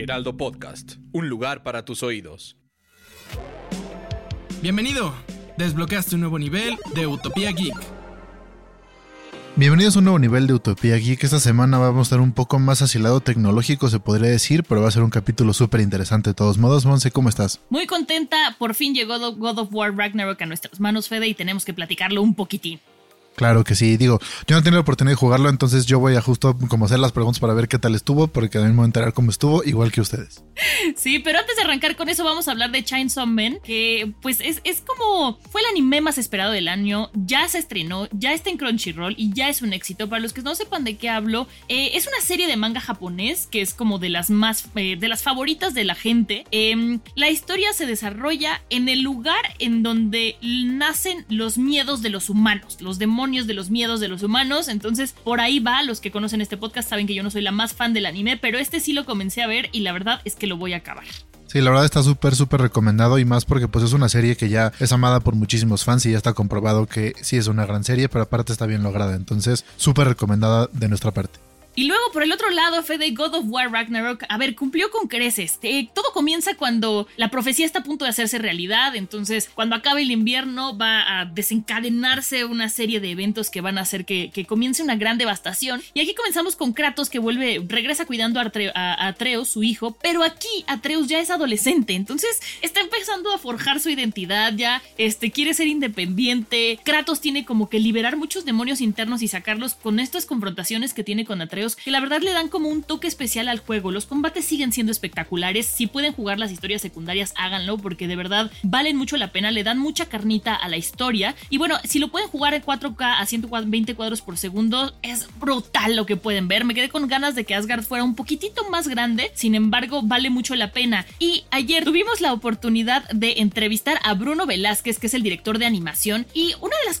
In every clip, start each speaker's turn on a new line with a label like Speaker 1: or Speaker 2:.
Speaker 1: Heraldo Podcast, un lugar para tus oídos.
Speaker 2: Bienvenido. Desbloqueaste un nuevo nivel de Utopía Geek.
Speaker 3: Bienvenidos a un nuevo nivel de Utopía Geek. Esta semana vamos a estar un poco más hacia el lado tecnológico, se podría decir, pero va a ser un capítulo súper interesante de todos modos. Monse, ¿cómo estás?
Speaker 4: Muy contenta, por fin llegó God of War Ragnarok a nuestras manos, Fede, y tenemos que platicarlo un poquitín.
Speaker 3: Claro que sí, digo, yo no tengo la oportunidad de jugarlo, entonces yo voy a justo como hacer las preguntas para ver qué tal estuvo, porque también me voy a enterar cómo estuvo, igual que ustedes.
Speaker 4: Sí, pero antes de arrancar con eso vamos a hablar de Chainsaw Man, que pues es, es como fue el anime más esperado del año, ya se estrenó, ya está en Crunchyroll y ya es un éxito. Para los que no sepan de qué hablo, eh, es una serie de manga japonés que es como de las más, eh, de las favoritas de la gente. Em, la historia se desarrolla en el lugar en donde nacen los miedos de los humanos, los demonios de los miedos de los humanos. Entonces, por ahí va. Los que conocen este podcast saben que yo no soy la más fan del anime, pero este sí lo comencé a ver y la verdad es que lo voy a acabar.
Speaker 3: Sí, la verdad está súper, súper recomendado y más porque pues es una serie que ya es amada por muchísimos fans y ya está comprobado que sí es una gran serie, pero aparte está bien lograda. Entonces, súper recomendada de nuestra parte.
Speaker 4: Y luego, por el otro lado, Fede God of War Ragnarok, a ver, cumplió con creces. Eh, todo comienza cuando la profecía está a punto de hacerse realidad. Entonces, cuando acabe el invierno, va a desencadenarse una serie de eventos que van a hacer que, comience una gran devastación. Y aquí comenzamos con Kratos, que vuelve, regresa cuidando a, Atreus, su hijo. Pero aquí Atreus ya es adolescente. Entonces, está empezando a forjar su identidad ya. Este, quiere ser independiente. Kratos tiene como que liberar muchos demonios internos y sacarlos con estas confrontaciones que tiene con Atreus que la verdad le dan como un toque especial al juego. Los combates siguen siendo espectaculares. Si pueden jugar las historias secundarias, háganlo porque de verdad valen mucho la pena, le dan mucha carnita a la historia. Y bueno, si lo pueden jugar en 4K a 120 cuadros por segundo, es brutal lo que pueden ver. Me quedé con ganas de que Asgard fuera un poquitito más grande, sin embargo, vale mucho la pena. Y ayer tuvimos la oportunidad de entrevistar a Bruno Velázquez, que es el director de animación, y una de las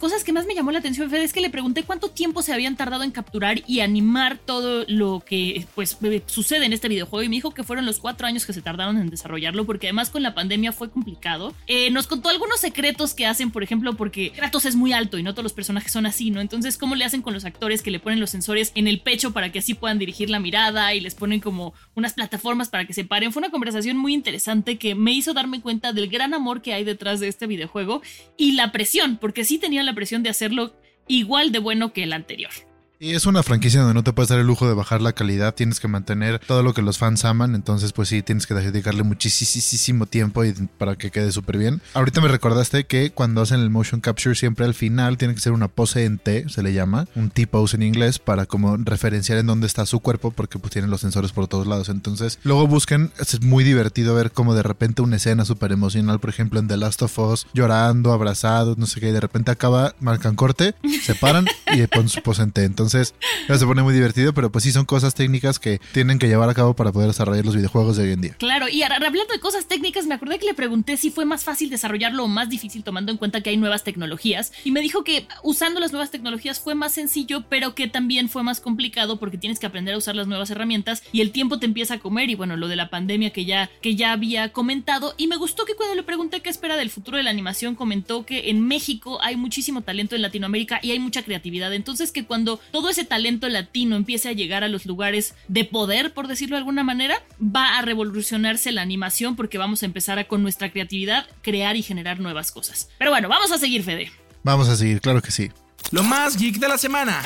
Speaker 4: cosas que más me llamó la atención, Fede, es que le pregunté cuánto tiempo se habían tardado en capturar y animar todo lo que pues eh, sucede en este videojuego y me dijo que fueron los cuatro años que se tardaron en desarrollarlo porque además con la pandemia fue complicado. Eh, nos contó algunos secretos que hacen, por ejemplo, porque Kratos es muy alto y no todos los personajes son así, ¿no? Entonces, ¿cómo le hacen con los actores que le ponen los sensores en el pecho para que así puedan dirigir la mirada y les ponen como unas plataformas para que se paren? Fue una conversación muy interesante que me hizo darme cuenta del gran amor que hay detrás de este videojuego y la presión, porque sí tenían la presión de hacerlo igual de bueno que el anterior.
Speaker 3: Y es una franquicia donde no te puedes dar el lujo de bajar la calidad, tienes que mantener todo lo que los fans aman, entonces pues sí, tienes que dedicarle muchísimo tiempo y para que quede súper bien. Ahorita me recordaste que cuando hacen el motion capture siempre al final tiene que ser una pose en T, se le llama, un T-pose en inglés, para como referenciar en dónde está su cuerpo porque pues tienen los sensores por todos lados. Entonces luego busquen, es muy divertido ver como de repente una escena súper emocional, por ejemplo en The Last of Us, llorando, abrazados, no sé qué, y de repente acaba, marcan corte, se paran y ponen su pose en T. Entonces entonces, se pone muy divertido, pero pues sí son cosas técnicas que tienen que llevar a cabo para poder desarrollar los videojuegos de hoy en día.
Speaker 4: Claro, y hablando de cosas técnicas, me acordé que le pregunté si fue más fácil desarrollarlo o más difícil tomando en cuenta que hay nuevas tecnologías. Y me dijo que usando las nuevas tecnologías fue más sencillo, pero que también fue más complicado porque tienes que aprender a usar las nuevas herramientas y el tiempo te empieza a comer. Y bueno, lo de la pandemia que ya, que ya había comentado. Y me gustó que cuando le pregunté qué espera del futuro de la animación, comentó que en México hay muchísimo talento en Latinoamérica y hay mucha creatividad. Entonces que cuando ese talento latino empiece a llegar a los lugares de poder, por decirlo de alguna manera, va a revolucionarse la animación porque vamos a empezar a con nuestra creatividad crear y generar nuevas cosas. Pero bueno, vamos a seguir, Fede.
Speaker 3: Vamos a seguir, claro que sí.
Speaker 2: Lo más geek de la semana.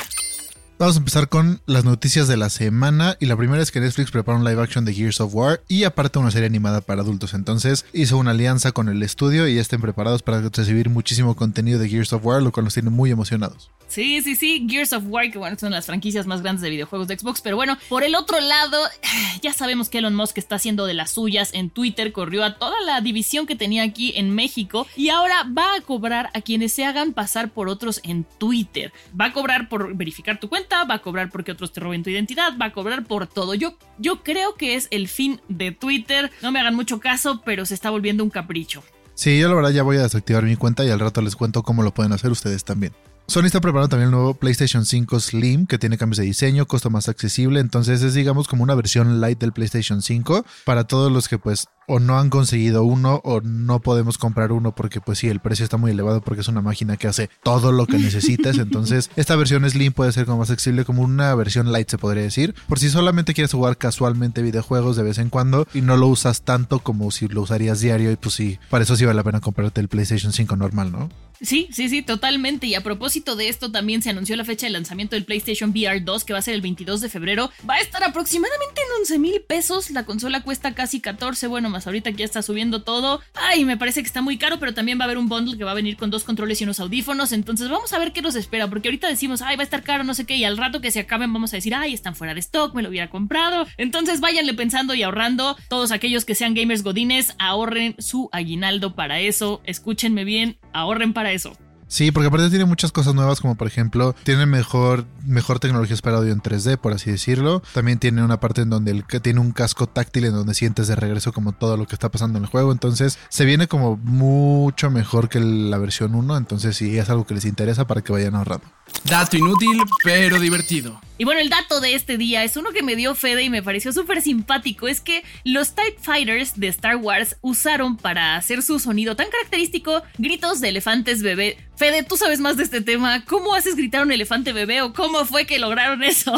Speaker 3: Vamos a empezar con las noticias de la semana y la primera es que Netflix prepara un live action de Gears of War y aparte una serie animada para adultos. Entonces hizo una alianza con el estudio y ya estén preparados para recibir muchísimo contenido de Gears of War, lo cual nos tiene muy emocionados.
Speaker 4: Sí, sí, sí, Gears of War, que bueno, son las franquicias más grandes de videojuegos de Xbox, pero bueno, por el otro lado, ya sabemos que Elon Musk está haciendo de las suyas en Twitter, corrió a toda la división que tenía aquí en México y ahora va a cobrar a quienes se hagan pasar por otros en Twitter. Va a cobrar por verificar tu cuenta, va a cobrar porque otros te roben tu identidad, va a cobrar por todo. Yo, yo creo que es el fin de Twitter, no me hagan mucho caso, pero se está volviendo un capricho.
Speaker 3: Sí, yo la verdad ya voy a desactivar mi cuenta y al rato les cuento cómo lo pueden hacer ustedes también. Sony está preparando también el nuevo PlayStation 5 Slim, que tiene cambios de diseño, costo más accesible, entonces es digamos como una versión light del PlayStation 5 para todos los que pues o no han conseguido uno o no podemos comprar uno porque pues sí, el precio está muy elevado porque es una máquina que hace todo lo que necesites, entonces esta versión Slim puede ser como más accesible como una versión light se podría decir, por si solamente quieres jugar casualmente videojuegos de vez en cuando y no lo usas tanto como si lo usarías diario y pues sí, para eso sí vale la pena comprarte el PlayStation 5 normal, ¿no?
Speaker 4: Sí, sí, sí, totalmente. Y a propósito de esto, también se anunció la fecha de lanzamiento del PlayStation VR 2, que va a ser el 22 de febrero. Va a estar aproximadamente en 11 mil pesos. La consola cuesta casi 14. Bueno, más ahorita ya está subiendo todo. Ay, me parece que está muy caro, pero también va a haber un bundle que va a venir con dos controles y unos audífonos. Entonces vamos a ver qué nos espera, porque ahorita decimos, ay, va a estar caro, no sé qué, y al rato que se acaben vamos a decir, ay, están fuera de stock, me lo hubiera comprado. Entonces váyanle pensando y ahorrando. Todos aquellos que sean gamers godines, ahorren su aguinaldo para eso. Escúchenme bien, ahorren para eso.
Speaker 3: Sí, porque aparte tiene muchas cosas nuevas, como por ejemplo, tiene mejor, mejor tecnología para audio en 3D, por así decirlo. También tiene una parte en donde el, tiene un casco táctil en donde sientes de regreso como todo lo que está pasando en el juego. Entonces, se viene como mucho mejor que la versión 1. Entonces, sí, es algo que les interesa para que vayan ahorrando.
Speaker 2: Dato inútil, pero divertido.
Speaker 4: Y bueno, el dato de este día es uno que me dio Fede y me pareció súper simpático. Es que los TIE Fighters de Star Wars usaron para hacer su sonido tan característico gritos de elefantes bebé. Fede, tú sabes más de este tema. ¿Cómo haces gritar un elefante bebé o cómo fue que lograron eso?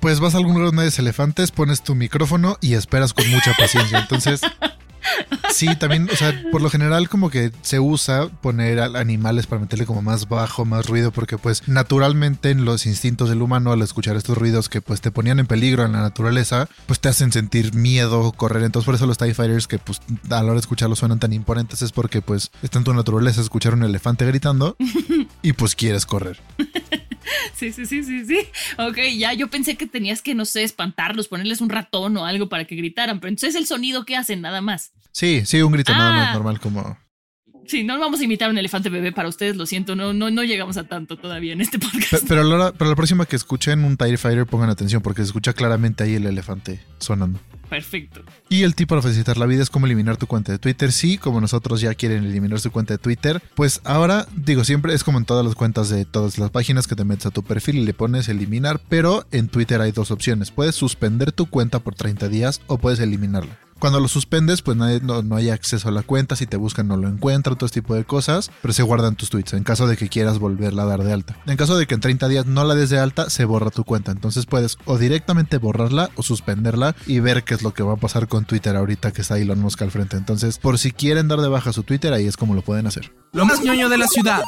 Speaker 3: Pues vas a algún lugar donde hay elefantes, pones tu micrófono y esperas con mucha paciencia. Entonces, Sí, también, o sea, por lo general como que se usa poner animales para meterle como más bajo, más ruido, porque pues naturalmente en los instintos del humano al escuchar estos ruidos que pues te ponían en peligro en la naturaleza, pues te hacen sentir miedo, correr. Entonces por eso los TIE Fighters que pues a la hora de escucharlos suenan tan imponentes es porque pues está en tu naturaleza escuchar un elefante gritando y pues quieres correr.
Speaker 4: Sí, sí, sí, sí, sí. Ok, ya yo pensé que tenías que, no sé, espantarlos, ponerles un ratón o algo para que gritaran, pero entonces es el sonido que hacen nada más.
Speaker 3: Sí, sí, un grito nada más ah. normal como...
Speaker 4: Sí, no vamos a imitar un elefante bebé para ustedes, lo siento, no, no, no llegamos a tanto todavía en este podcast.
Speaker 3: Pero, la, pero la próxima que escuchen un TIE Fighter pongan atención porque se escucha claramente ahí el elefante sonando.
Speaker 4: Perfecto.
Speaker 3: Y el tipo para facilitar la vida es cómo eliminar tu cuenta de Twitter. Sí, como nosotros ya quieren eliminar su cuenta de Twitter, pues ahora, digo, siempre es como en todas las cuentas de todas las páginas que te metes a tu perfil y le pones eliminar, pero en Twitter hay dos opciones. Puedes suspender tu cuenta por 30 días o puedes eliminarla. Cuando lo suspendes, pues no, hay acceso a la cuenta. Si te buscan, no lo encuentran, todo este tipo de cosas. Pero se guardan tus tweets en caso de que quieras volverla a dar de alta. En caso de que en 30 días no la des de alta, se borra tu cuenta. Entonces puedes o directamente borrarla o suspenderla y ver qué es lo que va a pasar con Twitter ahorita que está Elon Musk al frente. Entonces, por si quieren dar de baja su Twitter, ahí es como lo pueden hacer.
Speaker 2: Lo más ñoño de la ciudad.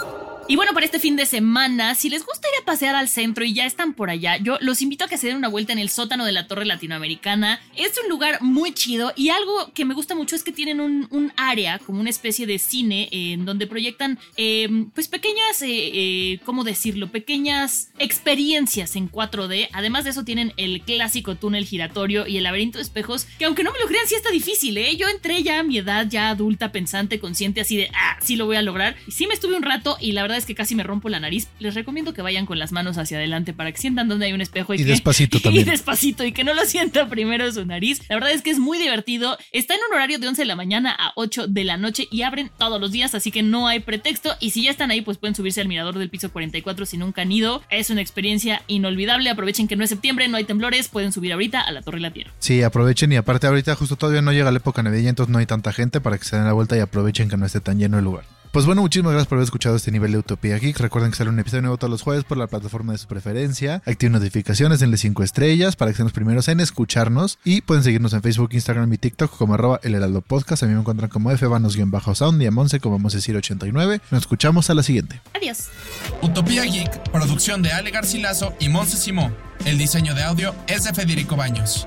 Speaker 4: Y bueno, para este fin de semana, si les gusta ir a pasear al centro y ya están por allá, yo los invito a que se den una vuelta en el sótano de la Torre Latinoamericana. Es un lugar muy chido y algo que me gusta mucho es que tienen un, área, como una especie de cine, en donde proyectan, em, pues pequeñas, eh, eh, ¿cómo decirlo? Pequeñas experiencias en 4D. Además de eso, tienen el clásico túnel giratorio y el laberinto de espejos, que aunque no me lo crean, sí está difícil, ¿eh? Yo entré ya a mi edad, ya adulta, pensante, consciente, así de, ah, sí lo voy a lograr. Y sí me estuve un rato y la verdad es que casi me rompo la nariz, les recomiendo que vayan con las manos hacia adelante para que sientan donde hay un espejo y,
Speaker 3: y despacito también.
Speaker 4: Y despacito y que no lo sienta primero su nariz. La verdad es que es muy divertido. Está en un horario de 11 de la mañana a 8 de la noche y abren todos los días, así que no hay pretexto. Y si ya están ahí, pues pueden subirse al mirador del piso 44 si nunca han ido. Es una experiencia inolvidable. Aprovechen que no es septiembre, no hay temblores, pueden subir ahorita a la Torre La Tierra.
Speaker 3: Sí, aprovechen y aparte ahorita justo todavía no llega la época navideña, entonces no hay tanta gente para que se den la vuelta y aprovechen que no esté tan lleno el lugar. Pues bueno, muchísimas gracias por haber escuchado este nivel de Utopía Geek. Recuerden que sale un episodio nuevo todos los jueves por la plataforma de su preferencia. Activen notificaciones, denle 5 estrellas para que sean los primeros en escucharnos. Y pueden seguirnos en Facebook, Instagram y TikTok como arroba el heraldo podcast. A mí me encuentran como fbanos-sound y a Monse como Monse89. Nos escuchamos a la siguiente.
Speaker 4: Adiós.
Speaker 2: Utopía Geek, producción de Ale Garcilaso y Monse Simó. El diseño de audio es de Federico Baños.